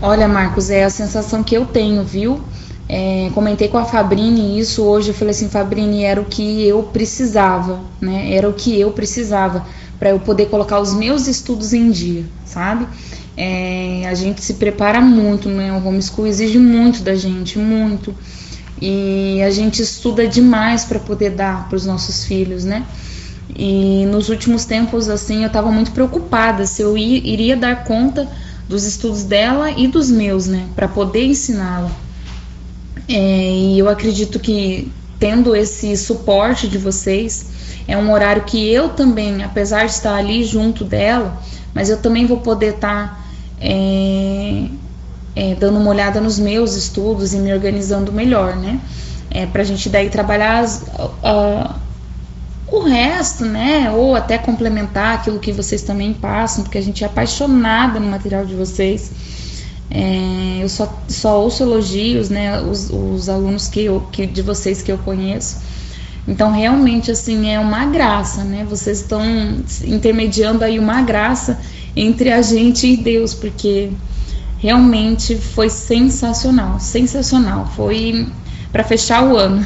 Olha, Marcos, é a sensação que eu tenho, viu? É, comentei com a Fabrini isso hoje. Eu falei assim: Fabrini, era o que eu precisava, né? Era o que eu precisava para eu poder colocar os meus estudos em dia, sabe? É, a gente se prepara muito, né? O homeschool exige muito da gente, muito. E a gente estuda demais para poder dar para os nossos filhos, né? E nos últimos tempos, assim, eu estava muito preocupada se eu iria dar conta dos estudos dela e dos meus, né? Para poder ensiná-la. É, e eu acredito que tendo esse suporte de vocês, é um horário que eu também, apesar de estar ali junto dela, mas eu também vou poder estar é, é, dando uma olhada nos meus estudos e me organizando melhor, né? É, para a gente daí trabalhar as, uh, o resto, né? Ou até complementar aquilo que vocês também passam, porque a gente é apaixonada no material de vocês. É, eu só, só ouço elogios, né? Os, os alunos que, eu, que de vocês que eu conheço. Então, realmente, assim, é uma graça, né? Vocês estão intermediando aí uma graça entre a gente e Deus, porque realmente foi sensacional, sensacional. Foi para fechar o ano.